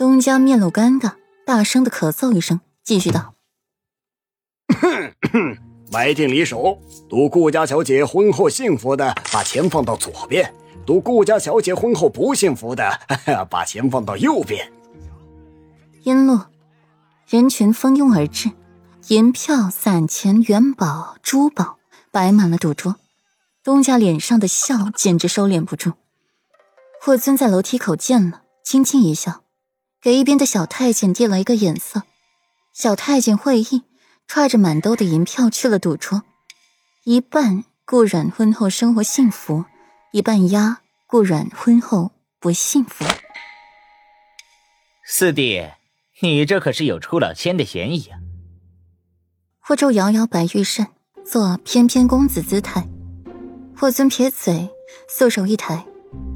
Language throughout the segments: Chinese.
东家面露尴尬，大声的咳嗽一声，继续道：“埋定离手，赌顾家小姐婚后幸福的，把钱放到左边；赌顾家小姐婚后不幸福的，把钱放到右边。”音落，人群蜂拥而至，银票、散钱、元宝、珠宝摆满了赌桌。东家脸上的笑简直收敛不住。霍尊在楼梯口见了，轻轻一笑，给一边的小太监递了一个眼色。小太监会意。揣着满兜的银票去了赌桌，一半顾阮婚后生活幸福，一半压顾阮婚后不幸福。四弟，你这可是有出老千的嫌疑啊！霍州摇摇白玉扇，做翩翩公子姿态。霍尊撇嘴，素手一抬，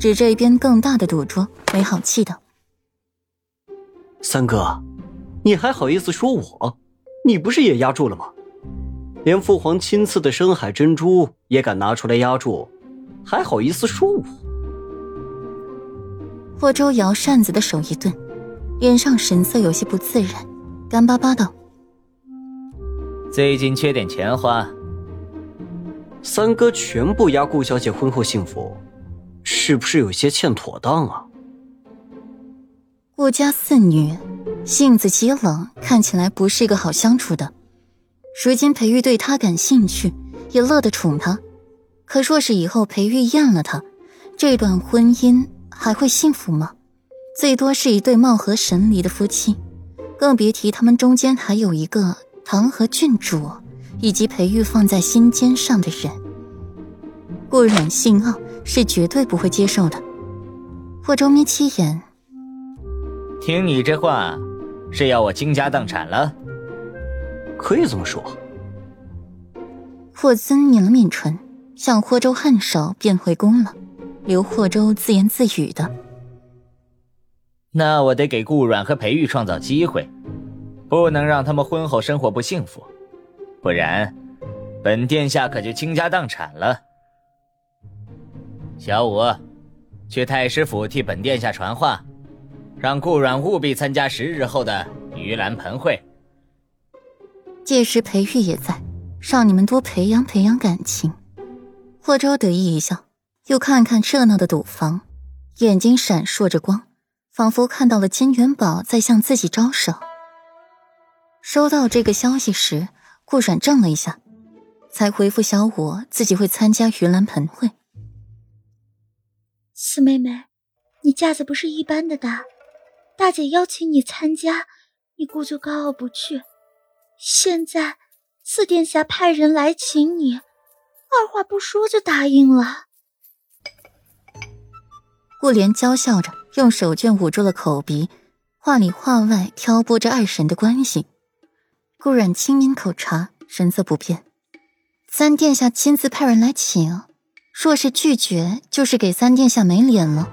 指着一边更大的赌桌，没好气道：“三哥，你还好意思说我？”你不是也压住了吗？连父皇亲赐的深海珍珠也敢拿出来压住，还好意思说我？霍州摇扇子的手一顿，脸上神色有些不自然，干巴巴道：“最近缺点钱花。”三哥全部压顾小姐婚后幸福，是不是有些欠妥当啊？顾家四女。性子极冷，看起来不是一个好相处的。如今裴玉对她感兴趣，也乐得宠她。可若是以后裴玉厌了她，这段婚姻还会幸福吗？最多是一对貌合神离的夫妻，更别提他们中间还有一个堂和郡主，以及裴玉放在心尖上的人。顾阮性傲，是绝对不会接受的。霍州眯起眼，听你这话。是要我倾家荡产了？可以这么说。霍尊抿了抿唇，向霍州颔首，便回宫了，刘霍州自言自语的：“那我得给顾阮和裴玉创造机会，不能让他们婚后生活不幸福，不然，本殿下可就倾家荡产了。”小五，去太师府替本殿下传话。让顾阮务必参加十日后的盂兰盆会。届时裴玉也在，让你们多培养培养感情。霍州得意一笑，又看看热闹的赌房，眼睛闪烁着光，仿佛看到了金元宝在向自己招手。收到这个消息时，顾阮怔了一下，才回复小五自己会参加盂兰盆会。四妹妹，你架子不是一般的大。大姐邀请你参加，你故作高傲不去。现在四殿下派人来请你，二话不说就答应了。顾莲娇笑着，用手绢捂住了口鼻，话里话外挑拨着二神的关系。顾染轻抿口茶，神色不变。三殿下亲自派人来请，若是拒绝，就是给三殿下没脸了。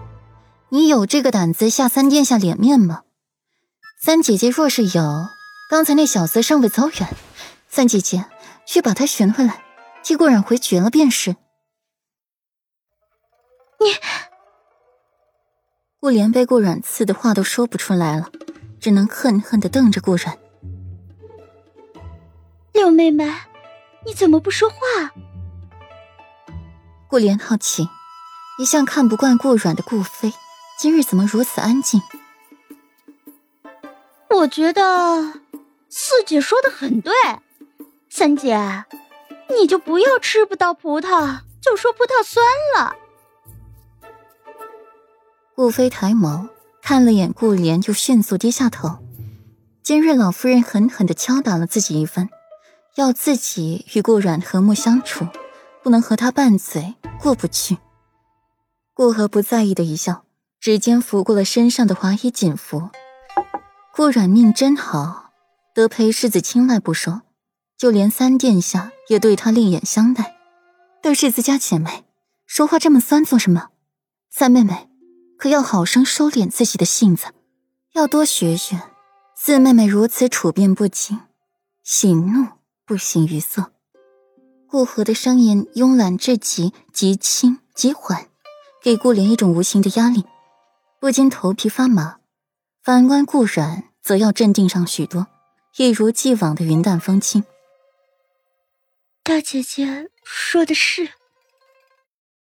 你有这个胆子下三殿下脸面吗？三姐姐若是有，刚才那小子尚未走远，三姐姐去把他寻回来，替顾染回绝了便是。你，顾莲被顾染刺的话都说不出来了，只能恨恨的瞪着顾染。六妹妹，你怎么不说话？顾莲好奇，一向看不惯顾软的顾飞。今日怎么如此安静？我觉得四姐说的很对，三姐，你就不要吃不到葡萄就说葡萄酸了。顾飞抬眸看了眼顾莲，又迅速低下头。今日老夫人狠狠的敲打了自己一番，要自己与顾阮和睦相处，不能和他拌嘴，过不去。顾河不在意的一笑。指尖拂过了身上的华衣锦服，顾软命真好，得裴世子青睐不说，就连三殿下也对她另眼相待。都是自家姐妹，说话这么酸做什么？三妹妹，可要好生收敛自己的性子，要多学学。四妹妹如此处变不惊，喜怒不形于色。顾河的声音慵懒至极，极轻极缓，给顾莲一种无形的压力。不禁头皮发麻，反观顾然，则要镇定上许多，一如既往的云淡风轻。大姐姐说的是。